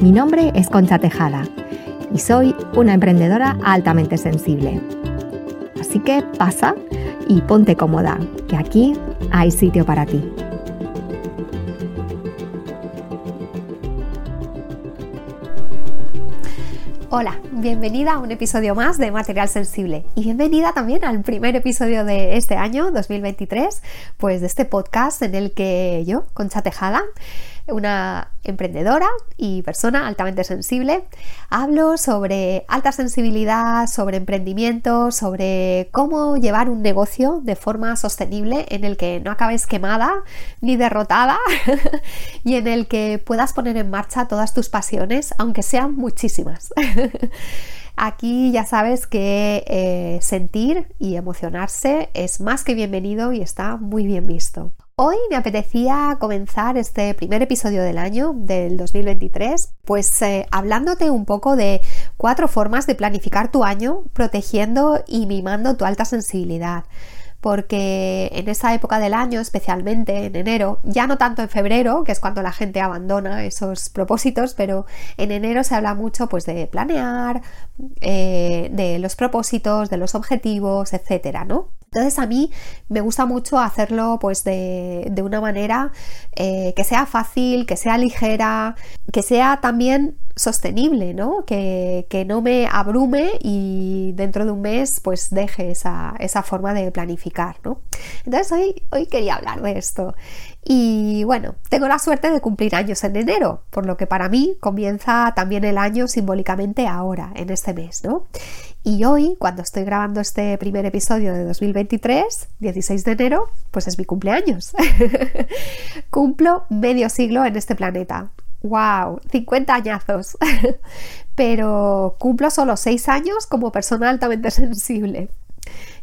Mi nombre es Concha Tejada y soy una emprendedora altamente sensible. Así que pasa y ponte cómoda, que aquí hay sitio para ti. Hola, bienvenida a un episodio más de Material Sensible y bienvenida también al primer episodio de este año 2023, pues de este podcast en el que yo, Concha Tejada, una emprendedora y persona altamente sensible. Hablo sobre alta sensibilidad, sobre emprendimiento, sobre cómo llevar un negocio de forma sostenible en el que no acabes quemada ni derrotada y en el que puedas poner en marcha todas tus pasiones, aunque sean muchísimas. Aquí ya sabes que eh, sentir y emocionarse es más que bienvenido y está muy bien visto. Hoy me apetecía comenzar este primer episodio del año, del 2023, pues eh, hablándote un poco de cuatro formas de planificar tu año protegiendo y mimando tu alta sensibilidad porque en esa época del año, especialmente en enero, ya no tanto en febrero, que es cuando la gente abandona esos propósitos, pero en enero se habla mucho pues, de planear, eh, de los propósitos, de los objetivos, etcétera, ¿no? Entonces a mí me gusta mucho hacerlo pues de, una manera eh, que sea fácil, que sea ligera, que sea también sostenible, ¿no? Que, no me abrume y dentro de un mes pues deje esa, forma de planificar, ¿no? Entonces hoy, hoy quería hablar de esto. Y bueno, tengo la suerte de cumplir años en enero, por lo que para mí comienza también el año simbólicamente ahora, en este mes, ¿no? Y hoy, cuando estoy grabando este primer episodio de 2023, 16 de enero, pues es mi cumpleaños. Cumplo medio siglo en este planeta. ¡Wow! 50 añazos. Pero cumplo solo 6 años como persona altamente sensible.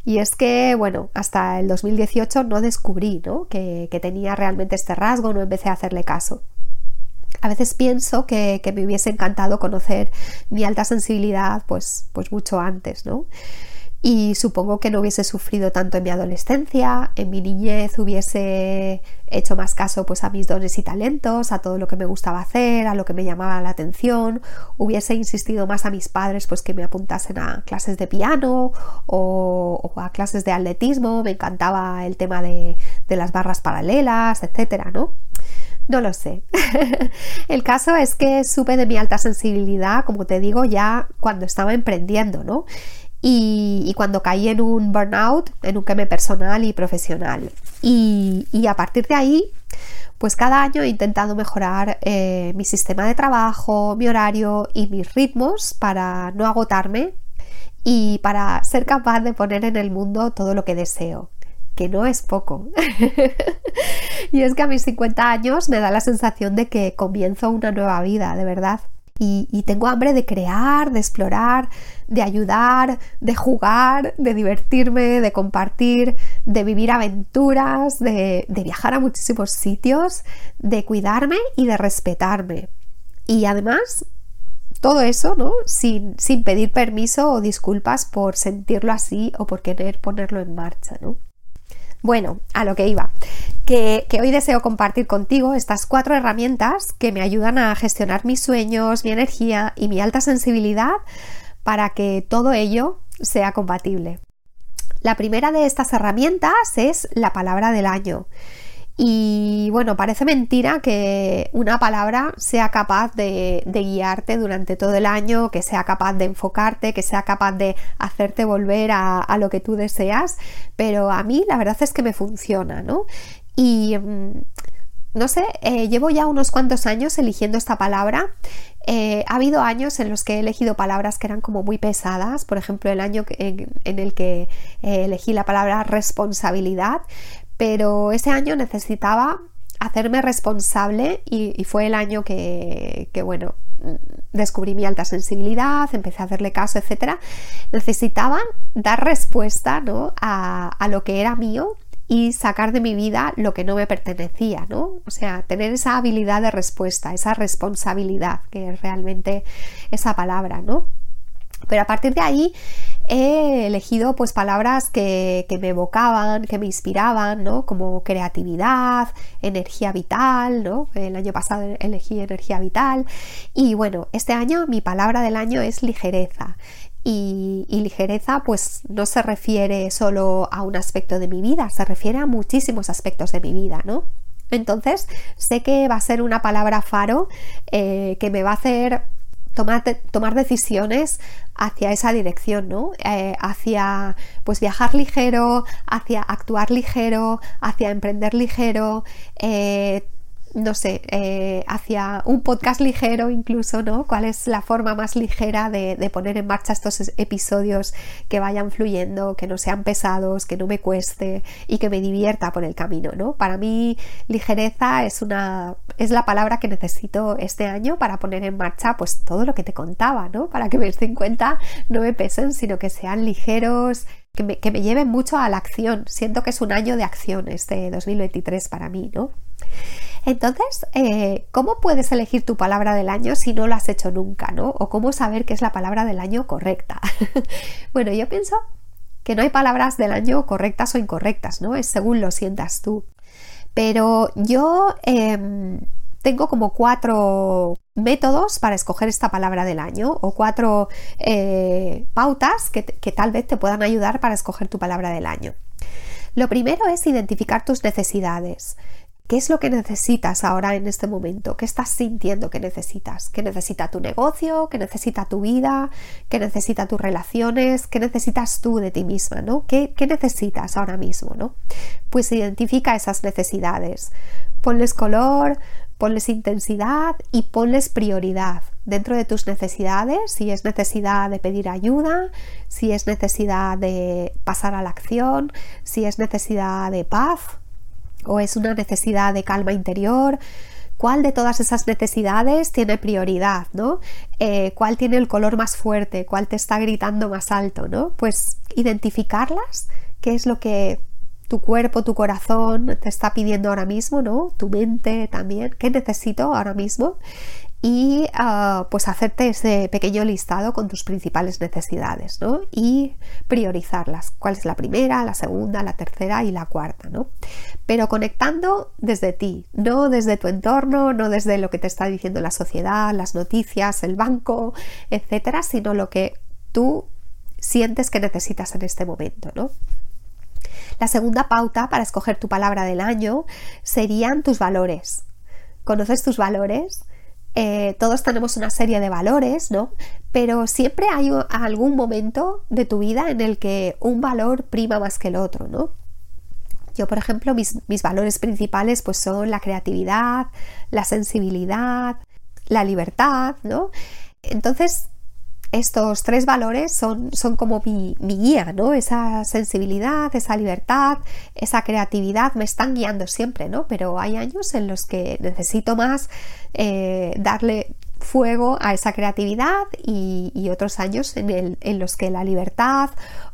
Y es que, bueno, hasta el 2018 no descubrí Que, que, tenía realmente este rasgo, no empecé a hacerle caso. A veces pienso que, me hubiese encantado conocer mi alta sensibilidad pues, pues mucho antes, ¿no? y supongo que no hubiese sufrido tanto en mi adolescencia, en mi niñez hubiese hecho más caso pues a mis dones y talentos, a todo lo que me gustaba hacer, a lo que me llamaba la atención, hubiese insistido más a mis padres pues que me apuntasen a clases de piano o, a clases de atletismo, me encantaba el tema de, de las barras paralelas, etcétera, ¿no? No lo sé. el caso es que supe de mi alta sensibilidad, como te digo, ya cuando estaba emprendiendo, ¿no? y, cuando caí en un burnout, en un queme personal y profesional. Y, a partir de ahí, pues cada año he intentado mejorar eh, mi sistema de trabajo, mi horario y mis ritmos para no agotarme y para ser capaz de poner en el mundo todo lo que deseo que no es poco. y es que a mis 50 años me da la sensación de que comienzo una nueva vida, de verdad y, tengo hambre de crear, de explorar, de ayudar, de jugar, de divertirme, de compartir, de vivir aventuras, de, viajar a muchísimos sitios, de cuidarme y de respetarme. Y además, todo eso, ¿no? Sin, sin pedir permiso o disculpas por sentirlo así o por querer ponerlo en marcha, ¿no? Bueno, a lo que iba, que, hoy deseo compartir contigo estas cuatro herramientas que me ayudan a gestionar mis sueños, mi energía y mi alta sensibilidad para que todo ello sea compatible. La primera de estas herramientas es la palabra del año. Y bueno, parece mentira que una palabra sea capaz de, guiarte durante todo el año, que sea capaz de enfocarte, que sea capaz de hacerte volver a, lo que tú deseas, pero a mí la verdad es que me funciona, ¿no? Y mm, no sé, eh, llevo ya unos cuantos años eligiendo esta palabra. Eh, ha habido años en los que he elegido palabras que eran como muy pesadas, por ejemplo el año en, el que eh, elegí la palabra responsabilidad, pero ese año necesitaba hacerme responsable y, fue el año que, bueno, descubrí mi alta sensibilidad, empecé a hacerle caso, etc., necesitaban dar respuesta ¿no? a, a lo que era mío y sacar de mi vida lo que no me pertenecía, ¿no? O sea, tener esa habilidad de respuesta, esa responsabilidad, que es realmente esa palabra, ¿no? Pero a partir de ahí he elegido pues palabras que, me evocaban, que me inspiraban, ¿no? Como creatividad, energía vital, ¿no? El año pasado elegí energía vital y bueno, este año mi palabra del año es ligereza. Y, ligereza pues no se refiere solo a un aspecto de mi vida, se refiere a muchísimos aspectos de mi vida, ¿no? Entonces sé que va a ser una palabra faro eh, que me va a hacer tomar, tomar decisiones hacia esa dirección, ¿no? Eh, hacia pues viajar ligero, hacia actuar ligero, hacia emprender ligero, eh, no sé, eh, hacia un podcast ligero incluso, ¿no? ¿Cuál es la forma más ligera de, poner en marcha estos episodios que vayan fluyendo, que no sean pesados, que no me cueste y que me divierta por el camino, ¿no? Para mí ligereza es una es la palabra que necesito este año para poner en marcha pues todo lo que te contaba, ¿no? Para que den cuenta, no me pesen, sino que sean ligeros, que me, que me lleven mucho a la acción. Siento que es un año de acción este 2023 para mí, ¿no? Entonces, eh, ¿cómo puedes elegir tu palabra del año si no lo has hecho nunca, ¿no? O cómo saber qué es la palabra del año correcta. bueno, yo pienso que no hay palabras del año correctas o incorrectas, ¿no? Es según lo sientas tú. Pero yo em, tengo como cuatro métodos para escoger esta palabra del año o cuatro eh, pautas que tal vez te puedan ayudar para escoger tu palabra del año. Lo primero es identificar tus necesidades. ¿Qué es lo que necesitas ahora en este momento? ¿Qué estás sintiendo que necesitas? ¿Qué necesita tu negocio? ¿Qué necesita tu vida? ¿Qué necesita tus relaciones? ¿Qué necesitas tú de ti misma? ¿no? ¿Qué, necesitas ahora mismo? ¿no? Pues identifica esas necesidades. Ponles color, ponles intensidad y ponles prioridad dentro de tus necesidades, si es necesidad de pedir ayuda, si es necesidad de pasar a la acción, si es necesidad de paz, o es una necesidad de calma interior. ¿Cuál de todas esas necesidades tiene prioridad? ¿no? Eh, ¿Cuál tiene el color más fuerte? ¿Cuál te está gritando más alto? ¿no? Pues identificarlas, qué es lo que tu cuerpo, tu corazón te está pidiendo ahora mismo, ¿no? Tu mente también, ¿qué necesito ahora mismo? Y ah, pues hacerte ese pequeño listado con tus principales necesidades ¿no? y priorizarlas. ¿Cuál es la primera, la segunda, la tercera y la cuarta? ¿no? Pero conectando desde ti, no desde tu entorno, no desde lo que te está diciendo la sociedad, las noticias, el banco, etcétera, sino lo que tú sientes que necesitas en este momento. ¿no? La segunda pauta para escoger tu palabra del año serían tus valores. ¿Conoces tus valores? Eh, todos tenemos una serie de valores, ¿no? Pero siempre hay algún momento de tu vida en el que un valor prima más que el otro, ¿no? Yo, por ejemplo, mis, mis valores principales pues son la creatividad, la sensibilidad, la libertad, ¿no? Entonces, estos tres valores son, son como mi, guía, ¿no? Esa sensibilidad, esa libertad, esa creatividad me están guiando siempre, ¿no? Pero hay años en los que necesito más eh, darle fuego a esa creatividad y, otros años en, en, los que la libertad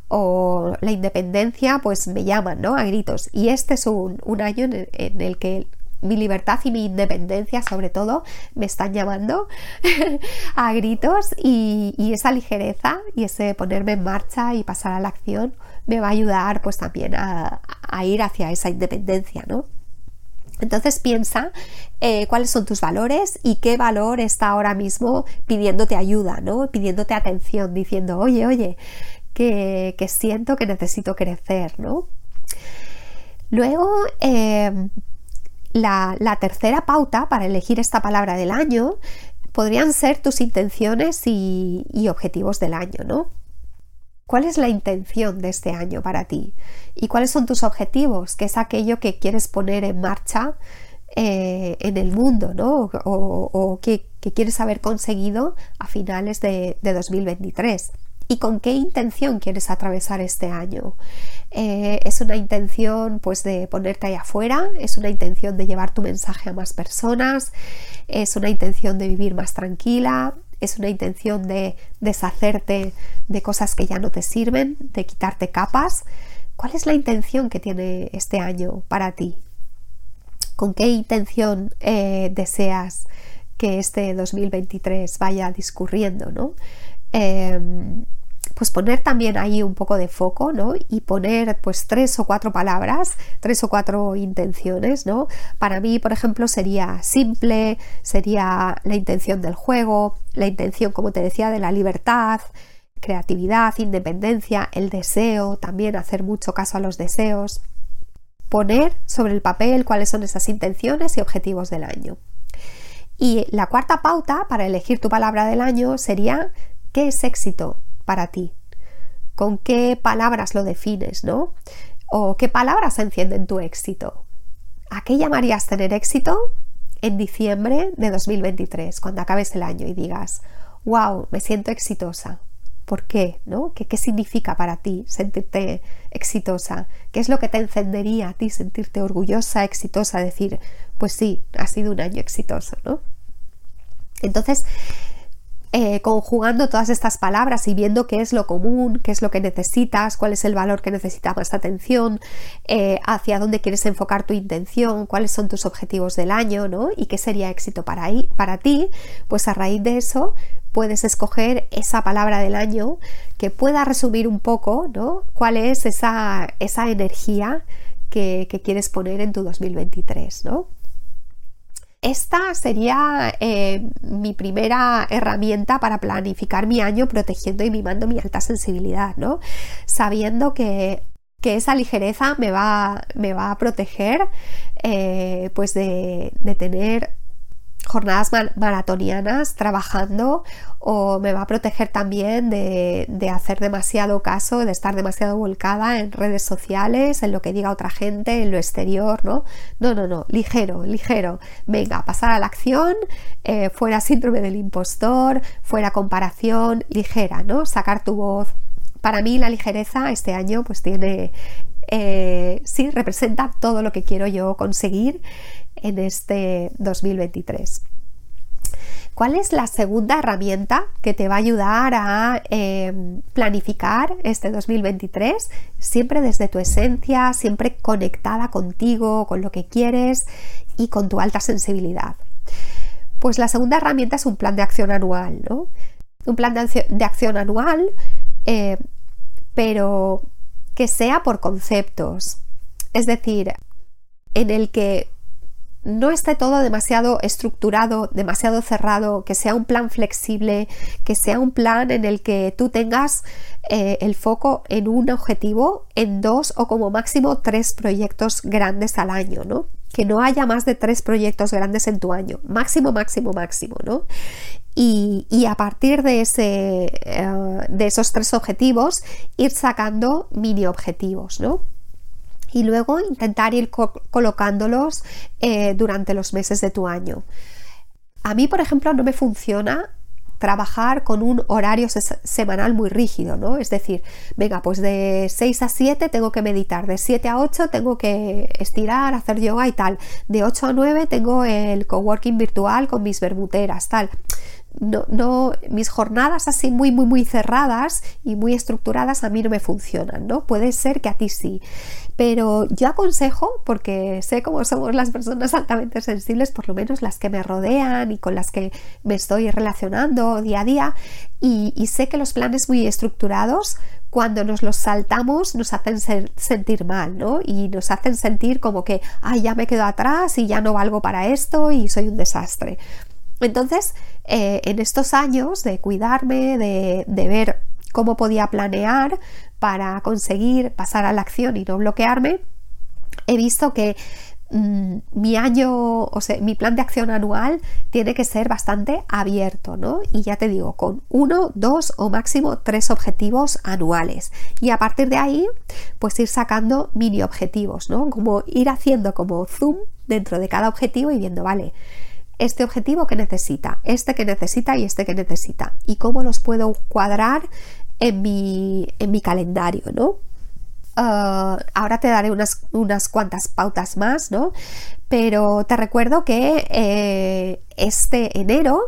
o la independencia pues me llaman, ¿no? A gritos. Y este es un, año en el que mi libertad y mi independencia sobre todo me están llamando a gritos y, esa ligereza y ese ponerme en marcha y pasar a la acción me va a ayudar pues también a, ir hacia esa independencia, ¿no? Entonces piensa eh, cuáles son tus valores y qué valor está ahora mismo pidiéndote ayuda, ¿no? Pidiéndote atención, diciendo, oye, oye, que, siento que necesito crecer, ¿no? Luego, eh, la, tercera pauta para elegir esta palabra del año podrían ser tus intenciones y, objetivos del año, ¿no? ¿Cuál es la intención de este año para ti? ¿Y cuáles son tus objetivos? ¿Qué es aquello que quieres poner en marcha eh, en el mundo, ¿no? O, que, quieres haber conseguido a finales de, de 2023. ¿Y con qué intención quieres atravesar este año? Eh, ¿Es una intención pues de ponerte ahí afuera? ¿Es una intención de llevar tu mensaje a más personas? ¿Es una intención de vivir más tranquila? ¿Es una intención de deshacerte de cosas que ya no te sirven? ¿De quitarte capas? ¿Cuál es la intención que tiene este año para ti? ¿Con qué intención eh, deseas que este 2023 vaya discurriendo? ¿no? Em, pues poner también ahí un poco de foco, ¿no? Y poner pues tres o cuatro palabras, tres o cuatro intenciones, ¿no? Para mí, por ejemplo, sería simple, sería la intención del juego, la intención, como te decía, de la libertad, creatividad, independencia, el deseo, también hacer mucho caso a los deseos. Poner sobre el papel cuáles son esas intenciones y objetivos del año. Y la cuarta pauta para elegir tu palabra del año sería ¿qué es éxito? para ti? ¿Con qué palabras lo defines, no? ¿O qué palabras encienden tu éxito? ¿A qué llamarías tener éxito en diciembre de 2023, cuando acabes el año y digas, wow, me siento exitosa? ¿Por qué? ¿No? ¿Qué, ¿Qué significa para ti sentirte exitosa? ¿Qué es lo que te encendería a ti sentirte orgullosa, exitosa? Decir, pues sí, ha sido un año exitoso, ¿no? Entonces, eh, conjugando todas estas palabras y viendo qué es lo común, qué es lo que necesitas, cuál es el valor que necesita más atención, eh, hacia dónde quieres enfocar tu intención, cuáles son tus objetivos del año, ¿no? Y qué sería éxito para, para ti, pues a raíz de eso puedes escoger esa palabra del año que pueda resumir un poco, ¿no? Cuál es esa, esa energía que, que quieres poner en tu 2023, ¿no? Esta sería eh, mi primera herramienta para planificar mi año protegiendo y mimando mi alta sensibilidad, ¿no? Sabiendo que, esa ligereza me va, me va a proteger eh, pues de, de tener jornadas maratonianas trabajando o me va a proteger también de, hacer demasiado caso, de estar demasiado volcada en redes sociales, en lo que diga otra gente, en lo exterior, ¿no? No, no, no, ligero, ligero. Venga, pasar a la acción, eh, fuera síndrome del impostor, fuera comparación, ligera, ¿no? Sacar tu voz. Para mí la ligereza este año pues tiene, eh, sí, representa todo lo que quiero yo conseguir en este 2023. ¿Cuál es la segunda herramienta que te va a ayudar a em, planificar este 2023? Siempre desde tu esencia, siempre conectada contigo, con lo que quieres y con tu alta sensibilidad. Pues la segunda herramienta es un plan de acción anual, ¿no? Un plan de acción anual, eh, pero que sea por conceptos. Es decir, en el que no esté todo demasiado estructurado, demasiado cerrado, que sea un plan flexible, que sea un plan en el que tú tengas eh, el foco en un objetivo, en dos o como máximo tres proyectos grandes al año, ¿no? Que no haya más de tres proyectos grandes en tu año, máximo, máximo, máximo, ¿no? Y, a partir de, ese, eh, de esos tres objetivos, ir sacando mini objetivos, ¿no? Y luego intentar ir colocándolos eh, durante los meses de tu año. A mí, por ejemplo, no me funciona trabajar con un horario semanal muy rígido, ¿no? Es decir, venga, pues de 6 a 7 tengo que meditar, de 7 a 8 tengo que estirar, hacer yoga y tal, de 8 a 9 tengo el coworking virtual con mis bermuteras, tal no, no, mis jornadas así muy, muy, muy cerradas y muy estructuradas a mí no me funcionan, ¿no? Puede ser que a ti sí, pero yo aconsejo, porque sé cómo somos las personas altamente sensibles, por lo menos las que me rodean y con las que me estoy relacionando día a día, y, sé que los planes muy estructurados, cuando nos los saltamos, nos hacen sentir mal, ¿no? Y nos hacen sentir como que, ay, ya me quedo atrás y ya no valgo para esto y soy un desastre. Entonces, eh, en estos años de cuidarme, de, ver cómo podía planear para conseguir pasar a la acción y no bloquearme, he visto que mm, mi año, o sea, mi plan de acción anual tiene que ser bastante abierto, ¿no? Y ya te digo, con uno, dos o máximo tres objetivos anuales. Y a partir de ahí, pues ir sacando mini objetivos, ¿no? Como ir haciendo como zoom dentro de cada objetivo y viendo, vale, este objetivo que necesita, este que necesita y este que necesita. Y cómo los puedo cuadrar en mi, en mi calendario, ¿no? Ah, ahora te daré unas, unas, cuantas pautas más, ¿no? Pero te recuerdo que eh, este enero,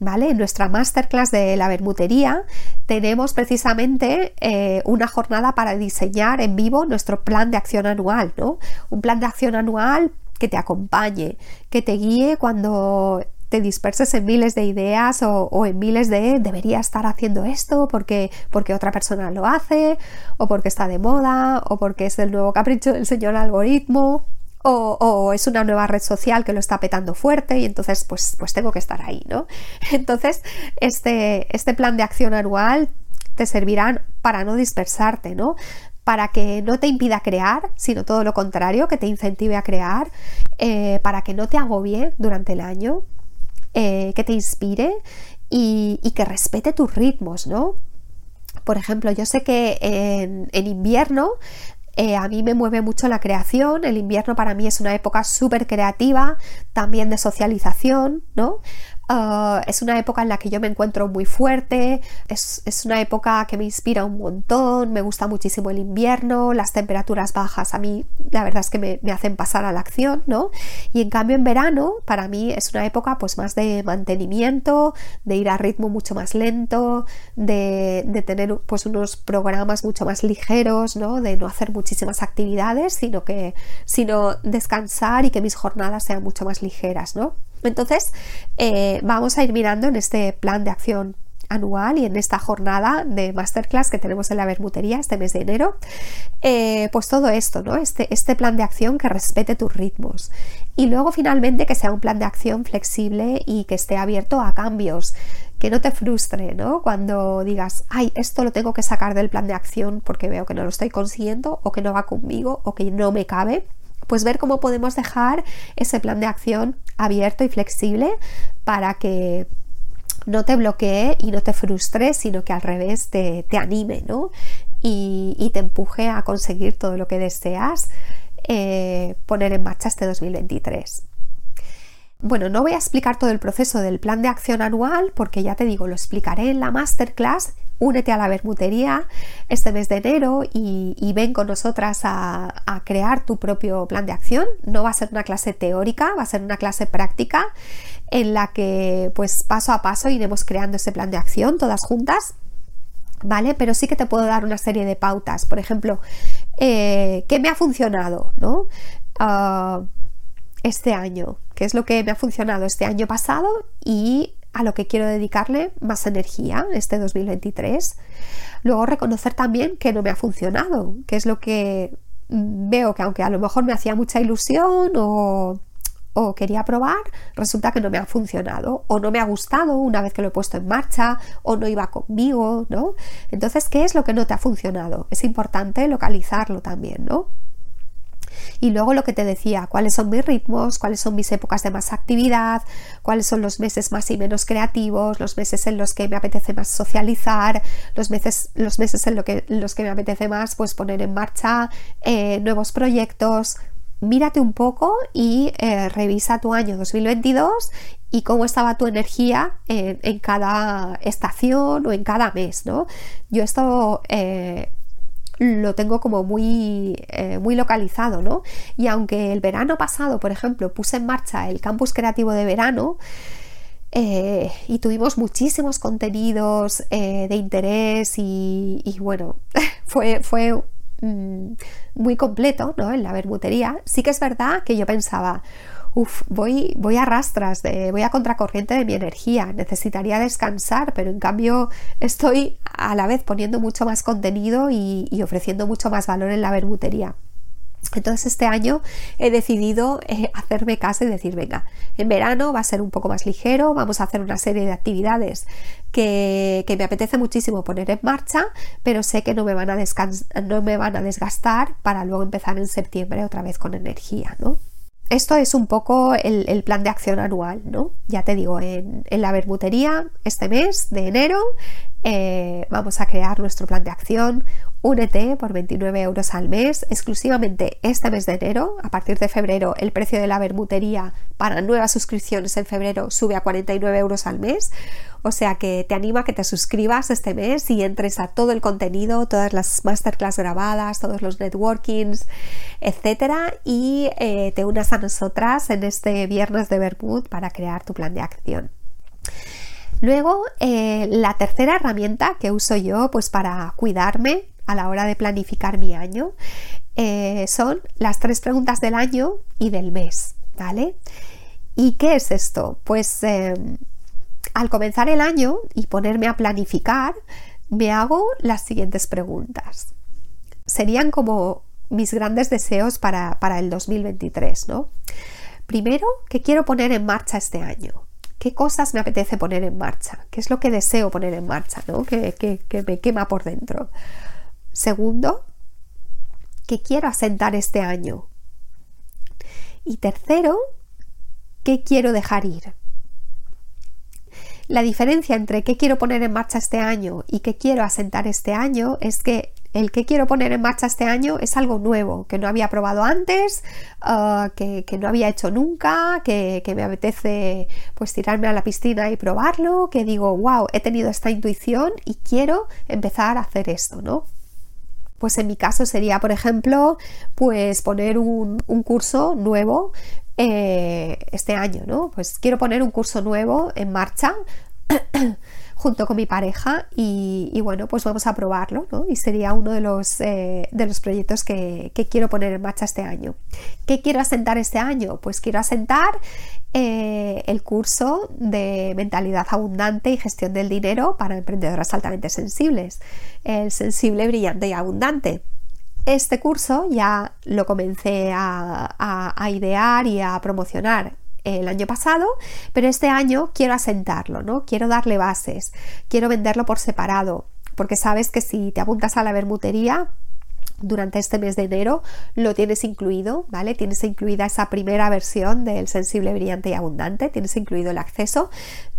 ¿vale? En nuestra masterclass de la bermutería tenemos precisamente eh, una jornada para diseñar en vivo nuestro plan de acción anual, ¿no? Un plan de acción anual que te acompañe, que te guíe cuando te disperses en miles de ideas o, en miles de debería estar haciendo esto porque, porque otra persona lo hace o porque está de moda o porque es el nuevo capricho del señor algoritmo o, es una nueva red social que lo está petando fuerte y entonces pues, pues tengo que estar ahí, ¿no? Entonces este, este plan de acción anual te servirán para no dispersarte, ¿no? para que no te impida crear, sino todo lo contrario, que te incentive a crear, eh, para que no te agobie durante el año, eh, que te inspire y, que respete tus ritmos, ¿no? Por ejemplo, yo sé que en, invierno eh, a mí me mueve mucho la creación, el invierno para mí es una época súper creativa, también de socialización, ¿no? Ah, es una época en la que yo me encuentro muy fuerte, es, una época que me inspira un montón, me gusta muchísimo el invierno, las temperaturas bajas a mí la verdad es que me, hacen pasar a la acción, ¿no? Y en cambio en verano para mí es una época pues más de mantenimiento, de ir a ritmo mucho más lento, de, de tener pues unos programas mucho más ligeros, ¿no? De no hacer muchísimas actividades, sino que sino descansar y que mis jornadas sean mucho más ligeras, ¿no? Entonces, eh, vamos a ir mirando en este plan de acción anual y en esta jornada de masterclass que tenemos en la Bermutería este mes de enero, eh, pues todo esto, ¿no? Este, este plan de acción que respete tus ritmos. Y luego finalmente que sea un plan de acción flexible y que esté abierto a cambios, que no te frustre, ¿no? Cuando digas, ay, esto lo tengo que sacar del plan de acción porque veo que no lo estoy consiguiendo o que no va conmigo o que no me cabe pues ver cómo podemos dejar ese plan de acción abierto y flexible para que no te bloquee y no te frustre, sino que al revés te, anime ¿no? y, te empuje a conseguir todo lo que deseas eh, poner en marcha este 2023. Bueno, no voy a explicar todo el proceso del plan de acción anual porque ya te digo, lo explicaré en la masterclass. Únete a la bermutería este mes de enero y, ven con nosotras a, crear tu propio plan de acción. No va a ser una clase teórica, va a ser una clase práctica en la que pues paso a paso iremos creando ese plan de acción todas juntas. ¿Vale? Pero sí que te puedo dar una serie de pautas. Por ejemplo, eh, ¿qué me ha funcionado? ¿no? Ah, este año, qué es lo que me ha funcionado este año pasado y a lo que quiero dedicarle más energía este 2023. Luego reconocer también que no me ha funcionado, que es lo que veo que aunque a lo mejor me hacía mucha ilusión o, o quería probar, resulta que no me ha funcionado o no me ha gustado una vez que lo he puesto en marcha o no iba conmigo, ¿no? Entonces, ¿qué es lo que no te ha funcionado? Es importante localizarlo también, ¿no? Y luego lo que te decía, cuáles son mis ritmos, cuáles son mis épocas de más actividad, cuáles son los meses más y menos creativos, los meses en los que me apetece más socializar, los meses, los meses en que, los que me apetece más pues poner en marcha eh, nuevos proyectos. Mírate un poco y eh, revisa tu año 2022 y cómo estaba tu energía en, cada estación o en cada mes, ¿no? Yo esto eh, lo tengo como muy, eh, muy localizado, ¿no? Y aunque el verano pasado, por ejemplo, puse en marcha el campus creativo de verano, eh, y tuvimos muchísimos contenidos eh, de interés y, bueno, fue, fue mm, muy completo ¿no? en la bermutería. Sí que es verdad que yo pensaba, Uf, voy, voy a rastras, voy a contracorriente de mi energía, necesitaría descansar, pero en cambio estoy a la vez poniendo mucho más contenido y, ofreciendo mucho más valor en la bermutería. Entonces este año he decidido eh, hacerme caso y decir, venga, en verano va a ser un poco más ligero, vamos a hacer una serie de actividades que, me apetece muchísimo poner en marcha, pero sé que no me, van a no me van a desgastar para luego empezar en septiembre otra vez con energía, ¿no? Esto es un poco el, plan de acción anual, ¿no? Ya te digo, en, la bermutería este mes de enero eh, vamos a crear nuestro plan de acción. Únete por 29 euros al mes, exclusivamente este mes de enero. A partir de febrero, el precio de la bermutería para nuevas suscripciones en febrero sube a 49 euros al mes. O sea que te animo a que te suscribas este mes y entres a todo el contenido, todas las masterclass grabadas, todos los networkings, etcétera, y eh, te unas a nosotras en este viernes de Bermud para crear tu plan de acción. Luego, eh, la tercera herramienta que uso yo pues para cuidarme a la hora de planificar mi año eh, son las tres preguntas del año y del mes, ¿vale? ¿Y qué es esto? Pues em, al comenzar el año y ponerme a planificar, me hago las siguientes preguntas. Serían como mis grandes deseos para, para el 2023, ¿no? Primero, ¿qué quiero poner en marcha este año? Qué cosas me apetece poner en marcha, qué es lo que deseo poner en marcha, ¿no? que, me quema por dentro. Segundo, qué quiero asentar este año. Y tercero, qué quiero dejar ir. La diferencia entre qué quiero poner en marcha este año y qué quiero asentar este año es que el que quiero poner en marcha este año es algo nuevo, que no había probado antes, ah, que, no había hecho nunca, que, me apetece pues tirarme a la piscina y probarlo, que digo, wow, he tenido esta intuición y quiero empezar a hacer esto, ¿no? Pues en mi caso sería, por ejemplo, pues poner un, curso nuevo eh, este año, ¿no? Pues quiero poner un curso nuevo en marcha junto con mi pareja y, bueno, pues vamos a probarlo. Y sería uno de los, eh, de los proyectos que, quiero poner en marcha este año. ¿Qué quiero asentar este año? Pues quiero asentar eh, el curso de mentalidad abundante y gestión del dinero para emprendedoras altamente sensibles, el sensible, brillante y abundante. Este curso ya lo comencé a idear y a promocionar el año pasado, pero este año quiero asentarlo, ¿no? Quiero darle bases, quiero venderlo por separado, porque sabes que si te apuntas a la bermutería, durante este mes de enero lo tienes incluido, ¿vale? Tienes incluida esa primera versión del sensible, brillante y abundante, tienes incluido el acceso,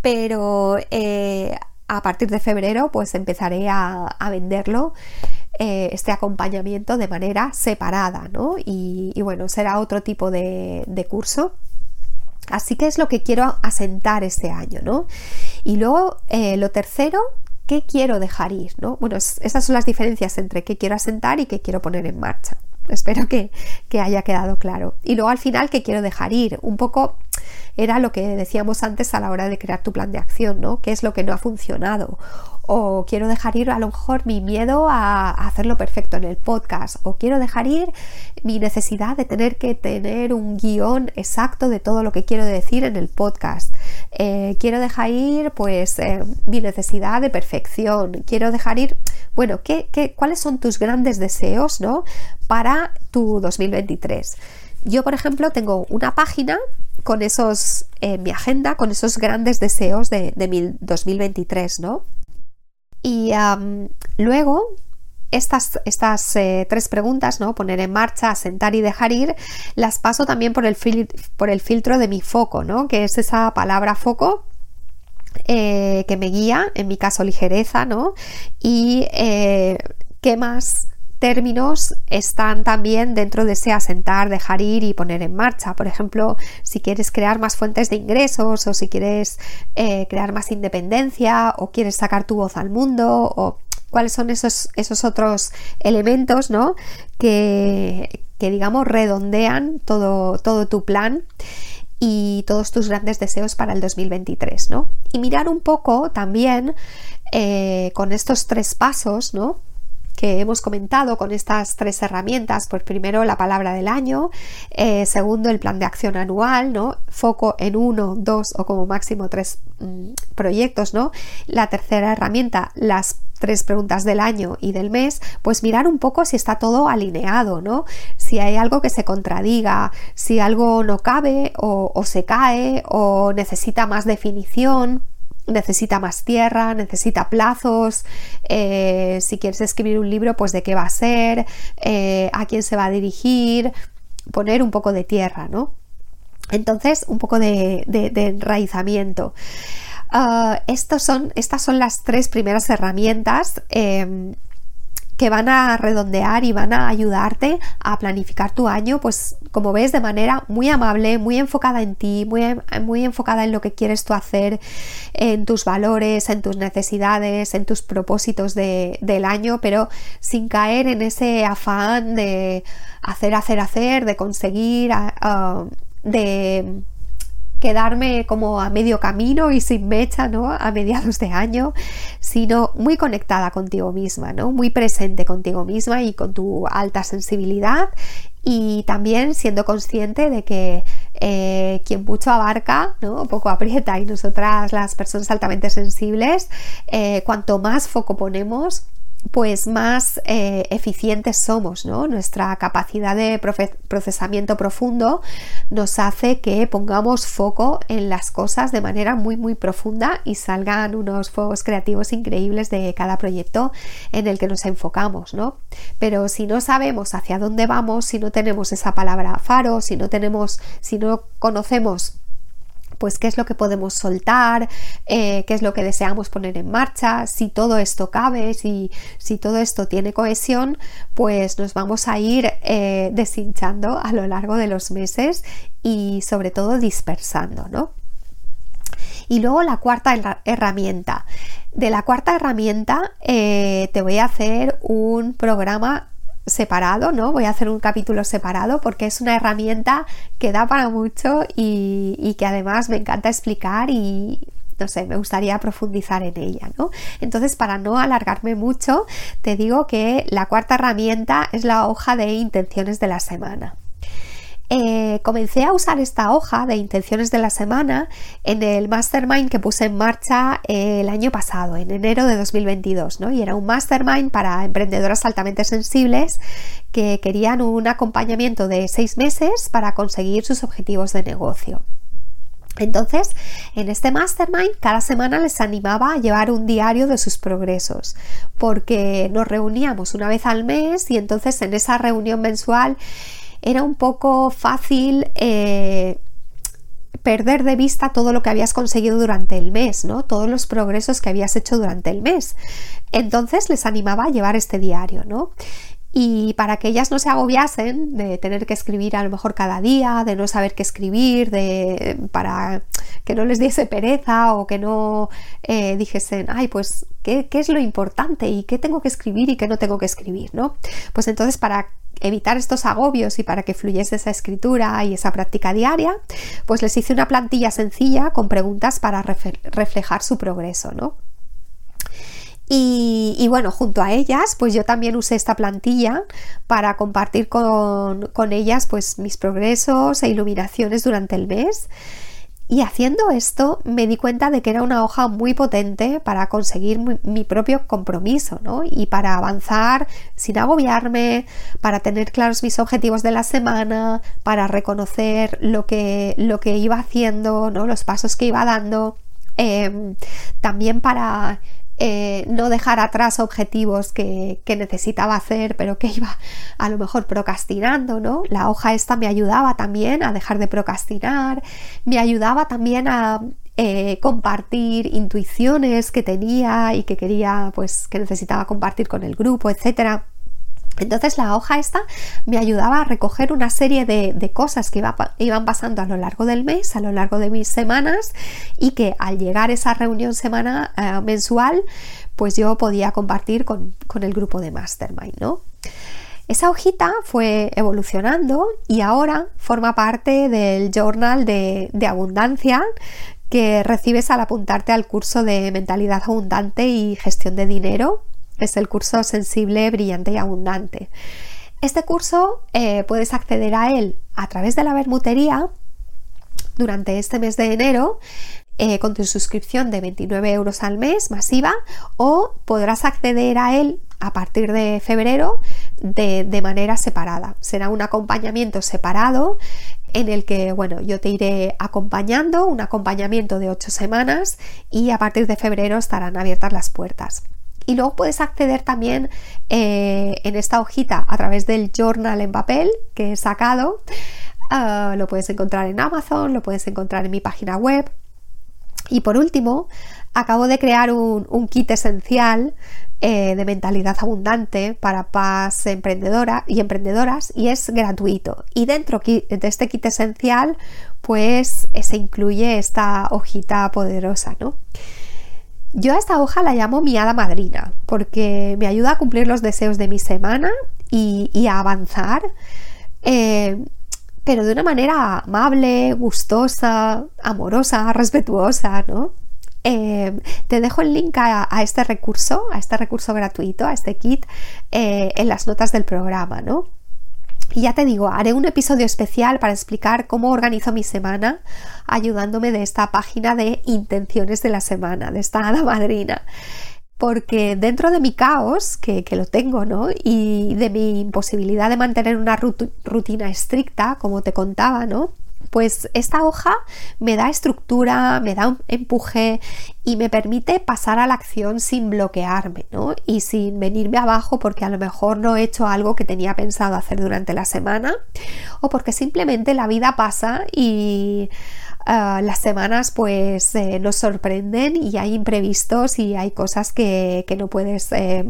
pero eh, a partir de febrero pues empezaré a, venderlo eh, este acompañamiento de manera separada, ¿no? Y, bueno, será otro tipo de curso Así que es lo que quiero asentar este año, ¿no? Y luego, eh, lo tercero, ¿qué quiero dejar ir? ¿no? Bueno, esas son las diferencias entre qué quiero asentar y qué quiero poner en marcha. Espero que, que haya quedado claro. Y luego al final, ¿qué quiero dejar ir? Un poco era lo que decíamos antes a la hora de crear tu plan de acción, ¿no? ¿Qué es lo que no ha funcionado? O quiero dejar ir a lo mejor mi miedo a hacerlo perfecto en el podcast. O quiero dejar ir mi necesidad de tener que tener un guion exacto de todo lo que quiero decir en el podcast. Eh, quiero dejar ir pues eh, mi necesidad de perfección. Quiero dejar ir, bueno, ¿qué, qué, cuáles son tus grandes deseos ¿no? para tu 2023? Yo, por ejemplo, tengo una página con esos, mi agenda, con esos grandes deseos de, de 2023, ¿no? Y luego, estas, estas eh, tres preguntas, ¿no? Poner en marcha, asentar y dejar ir, las paso también por el, por el filtro de mi foco, ¿no? Que es esa palabra foco eh, que me guía, en mi caso ligereza, ¿no? Y eh, qué más términos están también dentro de ese asentar, dejar ir y poner en marcha. Por ejemplo, si quieres crear más fuentes de ingresos o si quieres eh, crear más independencia o quieres sacar tu voz al mundo o cuáles son esos, esos otros elementos ¿no? que, que, digamos redondean todo, todo tu plan y todos tus grandes deseos para el 2023, ¿no? Y mirar un poco también eh, con estos tres pasos, ¿no? Que hemos comentado con estas tres herramientas, pues primero la palabra del año, eh, segundo el plan de acción anual, ¿no? Foco en uno, dos o como máximo tres mm, proyectos, ¿no? La tercera herramienta, las tres preguntas del año y del mes, pues mirar un poco si está todo alineado, ¿no? Si hay algo que se contradiga, si algo no cabe o se cae o necesita más definición necesita más tierra, necesita plazos, eh, si quieres escribir un libro, pues de qué va a ser, eh, a quién se va a dirigir, poner un poco de tierra, ¿no? Entonces, un poco de, enraizamiento. ah, estos son, estas son las tres primeras herramientas em, que van a redondear y van a ayudarte a planificar tu año, pues como ves, de manera muy amable, muy enfocada en ti, muy, muy enfocada en lo que quieres tú hacer, en tus valores, en tus necesidades, en tus propósitos del año, pero sin caer en ese afán de hacer, hacer, hacer, de conseguir, de quedarme como a medio camino y sin mecha, ¿no? A mediados de año, sino muy conectada contigo misma, ¿no? Muy presente contigo misma y con tu alta sensibilidad y también siendo consciente de que eh, quien mucho abarca, ¿no? poco aprieta y nosotras las personas altamente sensibles, eh, cuanto más foco ponemos, pues más eh, eficientes somos, ¿no? Nuestra capacidad de procesamiento profundo nos hace que pongamos foco en las cosas de manera muy muy profunda y salgan unos fuegos creativos increíbles de cada proyecto en el que nos enfocamos, ¿no? Pero si no sabemos hacia dónde vamos, si no tenemos esa palabra faro, si no tenemos, si no conocemos pues qué es lo que podemos soltar, eh, qué es lo que deseamos poner en marcha, si todo esto cabe, si, si todo esto tiene cohesión, pues nos vamos a ir eh, deshinchando a lo largo de los meses y sobre todo dispersando, ¿no? Y luego la cuarta herramienta. De la cuarta herramienta eh, te voy a hacer un programa separado, ¿no? Voy a hacer un capítulo separado porque es una herramienta que da para mucho y, que además me encanta explicar y no sé, me gustaría profundizar en ella, ¿no? Entonces, para no alargarme mucho, te digo que la cuarta herramienta es la hoja de intenciones de la semana. Eh, comencé a usar esta hoja de intenciones de la semana en el mastermind que puse en marcha eh, el año pasado, en enero de 2022, ¿no? Y era un mastermind para emprendedoras altamente sensibles que querían un acompañamiento de seis meses para conseguir sus objetivos de negocio. Entonces, en este mastermind cada semana les animaba a llevar un diario de sus progresos, porque nos reuníamos una vez al mes y entonces en esa reunión mensual era un poco fácil eh, perder de vista todo lo que habías conseguido durante el mes, ¿no? Todos los progresos que habías hecho durante el mes. Entonces les animaba a llevar este diario, ¿no? Y para que ellas no se agobiasen de tener que escribir a lo mejor cada día, de no saber qué escribir, de, para que no les diese pereza o que no eh, dijesen, ay, pues, ¿qué, ¿qué, es lo importante y qué tengo que escribir y qué no tengo que escribir, ¿no? Pues entonces para evitar estos agobios y para que fluyese esa escritura y esa práctica diaria, pues les hice una plantilla sencilla con preguntas para reflejar su progreso, ¿no? Y, bueno, junto a ellas, pues yo también usé esta plantilla para compartir con, con ellas pues mis progresos e iluminaciones durante el mes. Y haciendo esto me di cuenta de que era una hoja muy potente para conseguir mi, propio compromiso, ¿no? Y para avanzar sin agobiarme, para tener claros mis objetivos de la semana, para reconocer lo que, lo que iba haciendo, ¿no? Los pasos que iba dando. Em, también para eh, no dejar atrás objetivos que, necesitaba hacer, pero que iba a lo mejor procrastinando, ¿no? La hoja esta me ayudaba también a dejar de procrastinar, me ayudaba también a eh, compartir intuiciones que tenía y que quería, pues, que necesitaba compartir con el grupo, etcétera. Entonces la hoja esta me ayudaba a recoger una serie de, cosas que iban pasando a lo largo del mes, a lo largo de mis semanas y que al llegar esa reunión semana eh, mensual pues yo podía compartir con, el grupo de Mastermind, ¿no? Esa hojita fue evolucionando y ahora forma parte del journal de, de abundancia que recibes al apuntarte al curso de mentalidad abundante y gestión de dinero es el curso sensible, brillante y abundante. Este curso eh, puedes acceder a él a través de la bermutería durante este mes de enero eh, con tu suscripción de 29 euros al mes masiva o podrás acceder a él a partir de febrero de, manera separada. Será un acompañamiento separado en el que, bueno, yo te iré acompañando, un acompañamiento de 8 semanas y a partir de febrero estarán abiertas las puertas. Y luego puedes acceder también eh, en esta hojita a través del journal en papel que he sacado. Ah, lo puedes encontrar en Amazon, lo puedes encontrar en mi página web. Y por último, acabo de crear un, kit esencial eh, de mentalidad abundante para paz emprendedora y emprendedoras y es gratuito. Y dentro de este kit esencial, pues se incluye esta hojita poderosa, ¿no? Yo a esta hoja la llamo mi hada madrina porque me ayuda a cumplir los deseos de mi semana y, a avanzar, eh, pero de una manera amable, gustosa, amorosa, respetuosa, ¿no? Eh, te dejo el link a, este recurso, a este recurso gratuito, a este kit, eh, en las notas del programa, ¿no? Y ya te digo, haré un episodio especial para explicar cómo organizo mi semana, ayudándome de esta página de intenciones de la semana, de esta hada madrina. Porque dentro de mi caos, que, lo tengo, ¿no? Y de mi imposibilidad de mantener una rutina estricta, como te contaba, ¿no? Pues esta hoja me da estructura, me da un empuje y me permite pasar a la acción sin bloquearme, ¿no? Y sin venirme abajo porque a lo mejor no he hecho algo que tenía pensado hacer durante la semana o porque simplemente la vida pasa y ah, las semanas pues eh, nos sorprenden y hay imprevistos y hay cosas que, no puedes... Eh,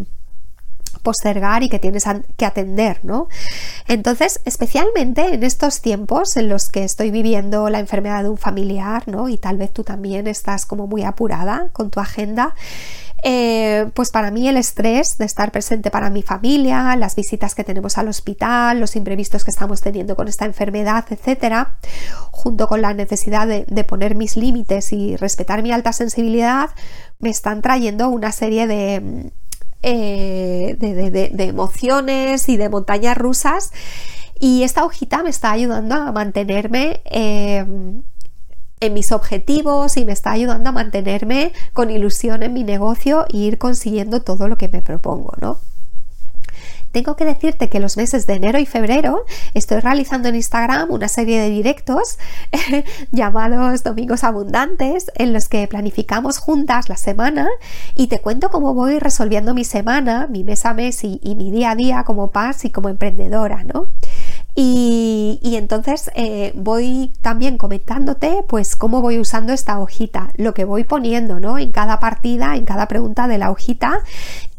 postergar y que tienes que atender, ¿no? Entonces, especialmente en estos tiempos en los que estoy viviendo la enfermedad de un familiar, ¿no? Y tal vez tú también estás como muy apurada con tu agenda. Eh, pues para mí el estrés de estar presente para mi familia, las visitas que tenemos al hospital, los imprevistos que estamos teniendo con esta enfermedad, etcétera, junto con la necesidad de, poner mis límites y respetar mi alta sensibilidad, me están trayendo una serie de, eh, de, emociones y de montañas rusas. Y esta hojita me está ayudando a mantenerme em, en mis objetivos y me está ayudando a mantenerme con ilusión en mi negocio e ir consiguiendo todo lo que me propongo, ¿no? Tengo que decirte que los meses de enero y febrero estoy realizando en Instagram una serie de directos llamados Domingos Abundantes en los que planificamos juntas la semana y te cuento cómo voy resolviendo mi semana, mi mes a mes y, mi día a día como paz y como emprendedora, ¿no? Y, entonces eh, voy también comentándote pues cómo voy usando esta hojita, lo que voy poniendo ¿no? en cada partida, en cada pregunta de la hojita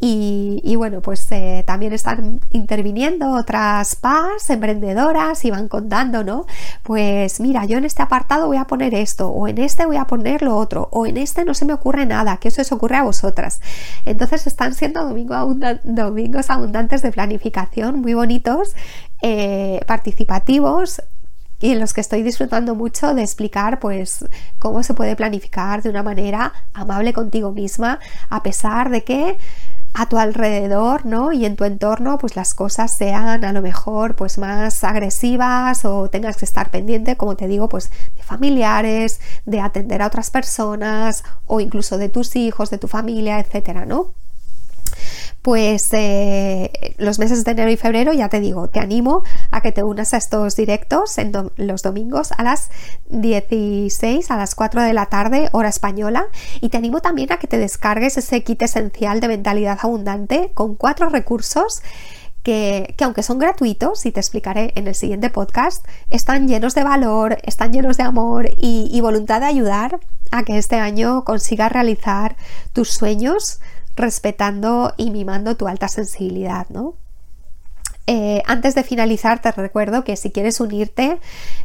y, bueno, pues eh, también están interviniendo otras PAS, emprendedoras y van contando, ¿no? Pues mira, yo en este apartado voy a poner esto, o en este voy a poner lo otro, o en este no se me ocurre nada, que eso os ocurre a vosotras. Entonces están siendo domingos abundantes de planificación, muy bonitos, eh, participativos, y en los que estoy disfrutando mucho de explicar pues cómo se puede planificar de una manera amable contigo misma a pesar de que a tu alrededor, ¿no? Y en tu entorno, pues las cosas sean a lo mejor pues más agresivas o tengas que estar pendiente, como te digo, pues de familiares, de atender a otras personas o incluso de tus hijos, de tu familia, etcétera, ¿no? Pues eh, los meses de enero y febrero, ya te digo, te animo a que te unas a estos directos en los domingos a las 16, a las 4 de la tarde, hora española, y te animo también a que te descargues ese kit esencial de mentalidad abundante con cuatro recursos que, aunque son gratuitos, y te explicaré en el siguiente podcast, están llenos de valor, están llenos de amor y, y voluntad de ayudar a que este año consigas realizar tus sueños, respetando y mimando tu alta sensibilidad, ¿no? Eh, antes de finalizar, te recuerdo que si quieres unirte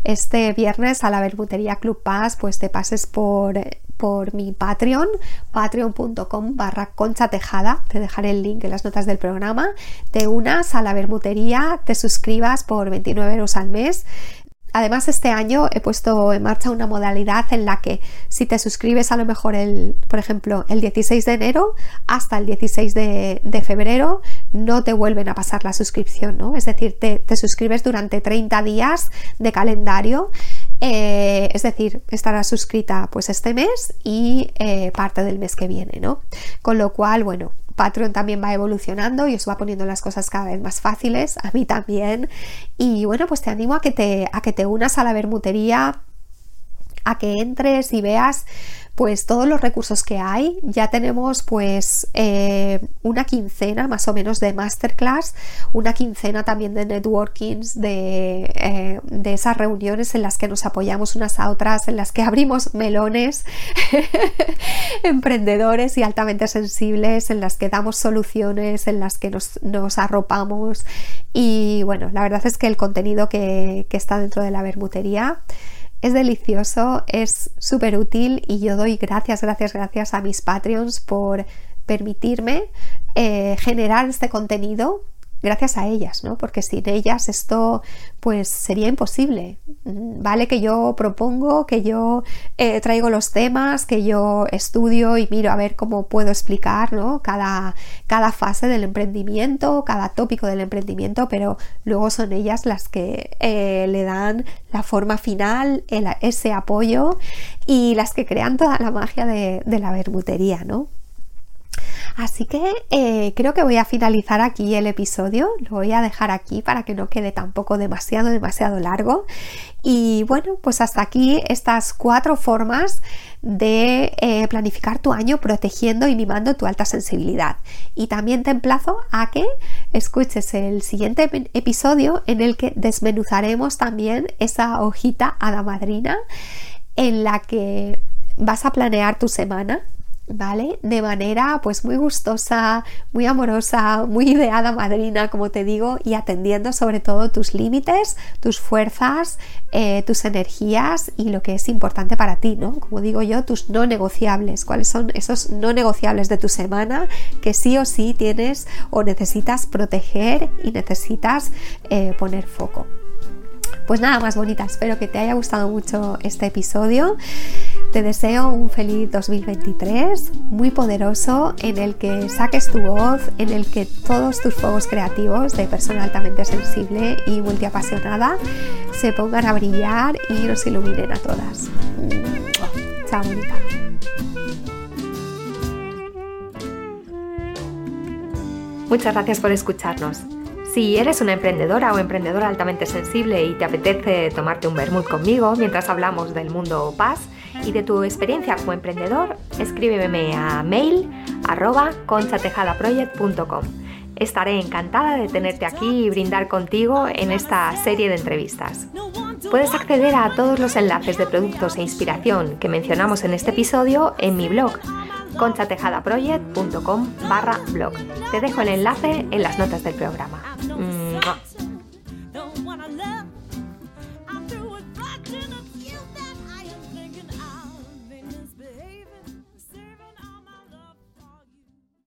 este viernes a la Bermutería Club Paz, pues te pases por, por mi Patreon, patreon.com barra tejada, te dejaré el link en las notas del programa, te unas a la Bermutería, te suscribas por 29 euros al mes Además, este año he puesto en marcha una modalidad en la que si te suscribes a lo mejor el, por ejemplo, el 16 de enero hasta el 16 de, febrero, no te vuelven a pasar la suscripción, ¿no? Es decir, te, suscribes durante 30 días de calendario, eh, es decir, estarás suscrita pues este mes y eh, parte del mes que viene, ¿no? Con lo cual, bueno, Patreon también va evolucionando y os va poniendo las cosas cada vez más fáciles, a mí también. Y bueno, pues te animo a que te, a que te unas a la bermutería a que entres y veas pues todos los recursos que hay. Ya tenemos pues eh, una quincena más o menos de masterclass, una quincena también de networkings, de, eh, de esas reuniones en las que nos apoyamos unas a otras, en las que abrimos melones emprendedores y altamente sensibles, en las que damos soluciones, en las que nos, nos arropamos. Y bueno, la verdad es que el contenido que, que está dentro de la bermutería es delicioso, es súper útil y yo doy gracias, gracias, gracias a mis Patreons por permitirme eh, generar este contenido gracias a ellas, ¿no? Porque sin ellas esto pues sería imposible. Mm, vale que yo propongo, que yo eh, traigo los temas, que yo estudio y miro a ver cómo puedo explicar ¿no? cada, cada fase del emprendimiento, cada tópico del emprendimiento, pero luego son ellas las que eh, le dan la forma final, ese apoyo y las que crean toda la magia de, la bermutería, ¿no? Así que eh, creo que voy a finalizar aquí el episodio, lo voy a dejar aquí para que no quede tampoco demasiado, demasiado largo. Y bueno, pues hasta aquí estas cuatro formas de eh, planificar tu año protegiendo y mimando tu alta sensibilidad. Y también te emplazo a que escuches el siguiente episodio en el que desmenuzaremos también esa hojita a la madrina en la que vas a planear tu semana ¿vale? De manera pues muy gustosa, muy amorosa, muy ideada madrina, como te digo, y atendiendo sobre todo tus límites, tus fuerzas, eh, tus energías y lo que es importante para ti, ¿no? Como digo yo, tus no negociables, cuáles son esos no negociables de tu semana que sí o sí tienes o necesitas proteger y necesitas eh, poner foco. Pues nada más bonita, espero que te haya gustado mucho este episodio. Te deseo un feliz 2023 muy poderoso en el que saques tu voz, en el que todos tus fuegos creativos de persona altamente sensible y multiapasionada se pongan a brillar y nos iluminen a todas. Chao, bonita. Muchas gracias por escucharnos. Si eres una emprendedora o emprendedora altamente sensible y te apetece tomarte un vermut conmigo mientras hablamos del mundo paz y de tu experiencia como emprendedor, escríbeme a mail conchatejadaproject.com. Estaré encantada de tenerte aquí y brindar contigo en esta serie de entrevistas. Puedes acceder a todos los enlaces de productos e inspiración que mencionamos en este episodio en mi blog conchatejadaproject.com barra blog. Te dejo el enlace en las notas del programa.